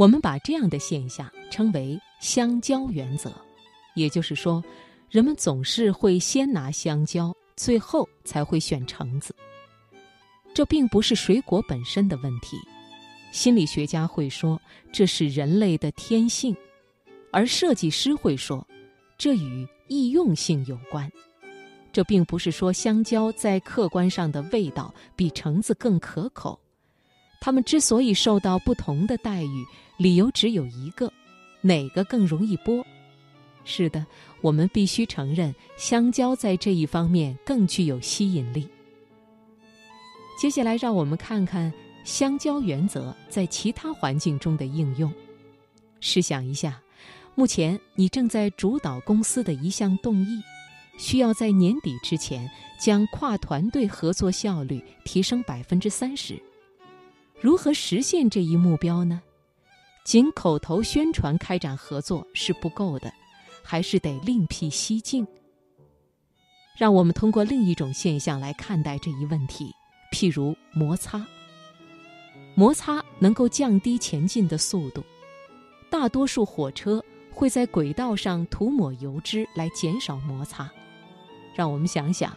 我们把这样的现象称为“香蕉原则”，也就是说，人们总是会先拿香蕉，最后才会选橙子。这并不是水果本身的问题，心理学家会说这是人类的天性，而设计师会说这与易用性有关。这并不是说香蕉在客观上的味道比橙子更可口，他们之所以受到不同的待遇，理由只有一个：哪个更容易剥？是的，我们必须承认，香蕉在这一方面更具有吸引力。接下来，让我们看看香蕉原则在其他环境中的应用。试想一下，目前你正在主导公司的一项动议。需要在年底之前将跨团队合作效率提升百分之三十。如何实现这一目标呢？仅口头宣传开展合作是不够的，还是得另辟蹊径。让我们通过另一种现象来看待这一问题，譬如摩擦。摩擦能够降低前进的速度，大多数火车会在轨道上涂抹油脂来减少摩擦。让我们想想，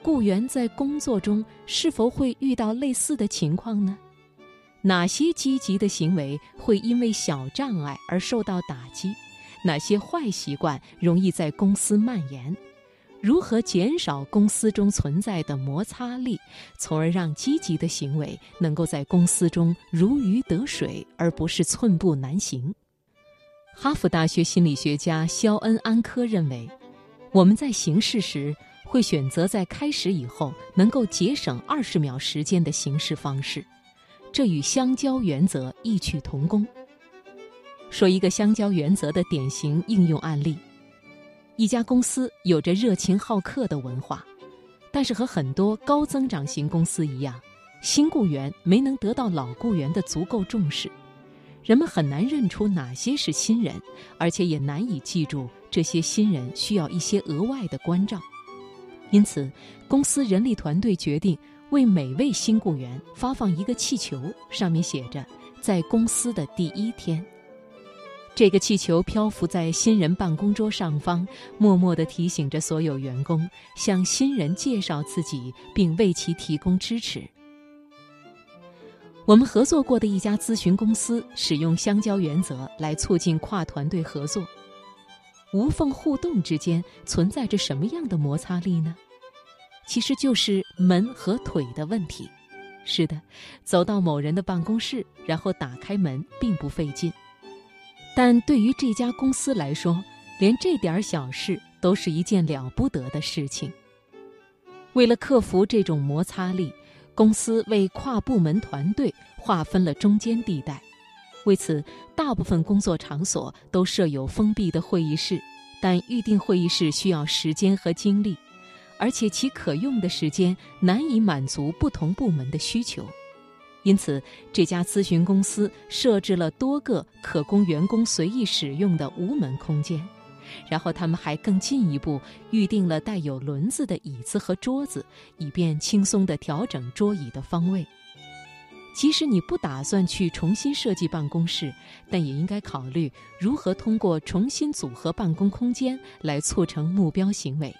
雇员在工作中是否会遇到类似的情况呢？哪些积极的行为会因为小障碍而受到打击？哪些坏习惯容易在公司蔓延？如何减少公司中存在的摩擦力，从而让积极的行为能够在公司中如鱼得水，而不是寸步难行？哈佛大学心理学家肖恩·安科认为。我们在行事时会选择在开始以后能够节省二十秒时间的行事方式，这与香蕉原则异曲同工。说一个香蕉原则的典型应用案例：一家公司有着热情好客的文化，但是和很多高增长型公司一样，新雇员没能得到老雇员的足够重视，人们很难认出哪些是新人，而且也难以记住。这些新人需要一些额外的关照，因此，公司人力团队决定为每位新雇员发放一个气球，上面写着“在公司的第一天”。这个气球漂浮在新人办公桌上方，默默地提醒着所有员工向新人介绍自己，并为其提供支持。我们合作过的一家咨询公司使用香蕉原则来促进跨团队合作。无缝互动之间存在着什么样的摩擦力呢？其实就是门和腿的问题。是的，走到某人的办公室，然后打开门并不费劲，但对于这家公司来说，连这点小事都是一件了不得的事情。为了克服这种摩擦力，公司为跨部门团队划分了中间地带。为此，大部分工作场所都设有封闭的会议室，但预定会议室需要时间和精力，而且其可用的时间难以满足不同部门的需求。因此，这家咨询公司设置了多个可供员工随意使用的无门空间，然后他们还更进一步预定了带有轮子的椅子和桌子，以便轻松地调整桌椅的方位。即使你不打算去重新设计办公室，但也应该考虑如何通过重新组合办公空间来促成目标行为。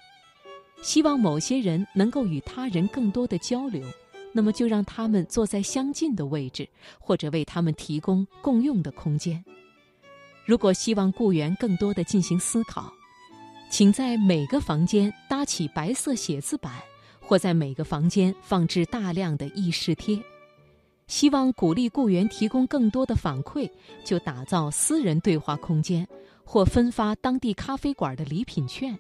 希望某些人能够与他人更多的交流，那么就让他们坐在相近的位置，或者为他们提供共用的空间。如果希望雇员更多的进行思考，请在每个房间搭起白色写字板，或在每个房间放置大量的议事贴。希望鼓励雇员提供更多的反馈，就打造私人对话空间，或分发当地咖啡馆的礼品券。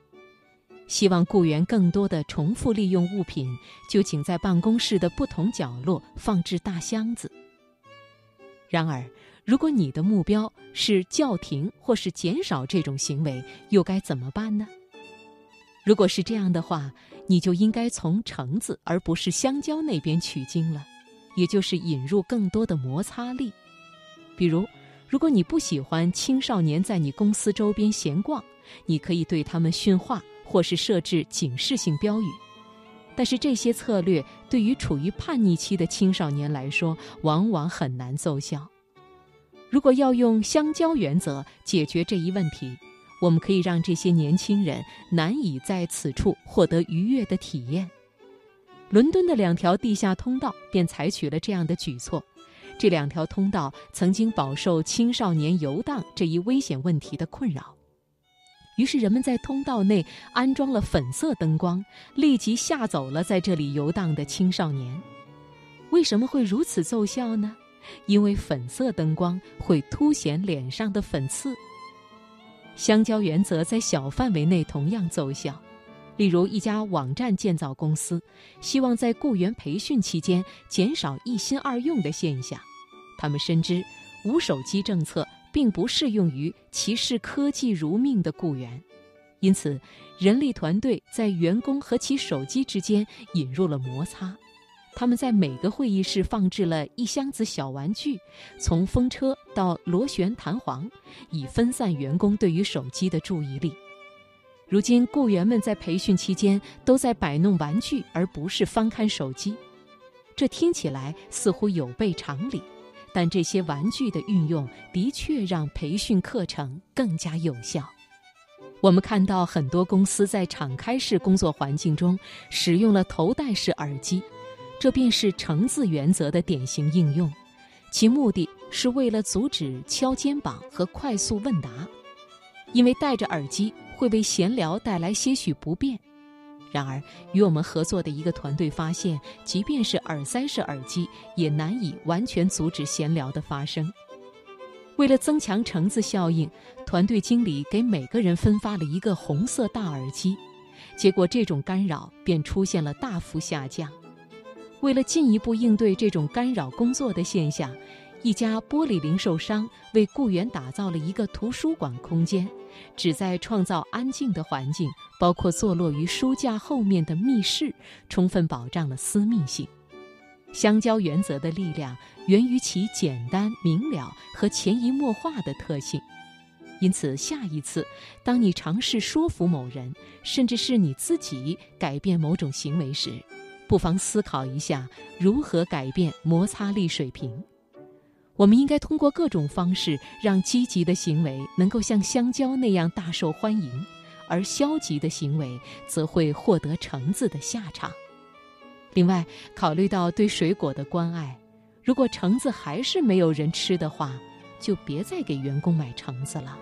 希望雇员更多的重复利用物品，就请在办公室的不同角落放置大箱子。然而，如果你的目标是叫停或是减少这种行为，又该怎么办呢？如果是这样的话，你就应该从橙子而不是香蕉那边取经了。也就是引入更多的摩擦力，比如，如果你不喜欢青少年在你公司周边闲逛，你可以对他们训话，或是设置警示性标语。但是这些策略对于处于叛逆期的青少年来说，往往很难奏效。如果要用相交原则解决这一问题，我们可以让这些年轻人难以在此处获得愉悦的体验。伦敦的两条地下通道便采取了这样的举措。这两条通道曾经饱受青少年游荡这一危险问题的困扰，于是人们在通道内安装了粉色灯光，立即吓走了在这里游荡的青少年。为什么会如此奏效呢？因为粉色灯光会凸显脸上的粉刺。相交原则在小范围内同样奏效。例如，一家网站建造公司希望在雇员培训期间减少一心二用的现象。他们深知，无手机政策并不适用于歧视科技如命的雇员，因此，人力团队在员工和其手机之间引入了摩擦。他们在每个会议室放置了一箱子小玩具，从风车到螺旋弹簧，以分散员工对于手机的注意力。如今，雇员们在培训期间都在摆弄玩具，而不是翻看手机。这听起来似乎有悖常理，但这些玩具的运用的确让培训课程更加有效。我们看到很多公司在敞开式工作环境中使用了头戴式耳机，这便是橙字原则的典型应用。其目的是为了阻止敲肩膀和快速问答，因为戴着耳机。会为闲聊带来些许不便。然而，与我们合作的一个团队发现，即便是耳塞式耳机，也难以完全阻止闲聊的发生。为了增强橙子效应，团队经理给每个人分发了一个红色大耳机，结果这种干扰便出现了大幅下降。为了进一步应对这种干扰工作的现象。一家玻璃零售商为雇员打造了一个图书馆空间，旨在创造安静的环境，包括坐落于书架后面的密室，充分保障了私密性。相交原则的力量源于其简单明了和潜移默化的特性，因此下一次当你尝试说服某人，甚至是你自己改变某种行为时，不妨思考一下如何改变摩擦力水平。我们应该通过各种方式，让积极的行为能够像香蕉那样大受欢迎，而消极的行为则会获得橙子的下场。另外，考虑到对水果的关爱，如果橙子还是没有人吃的话，就别再给员工买橙子了。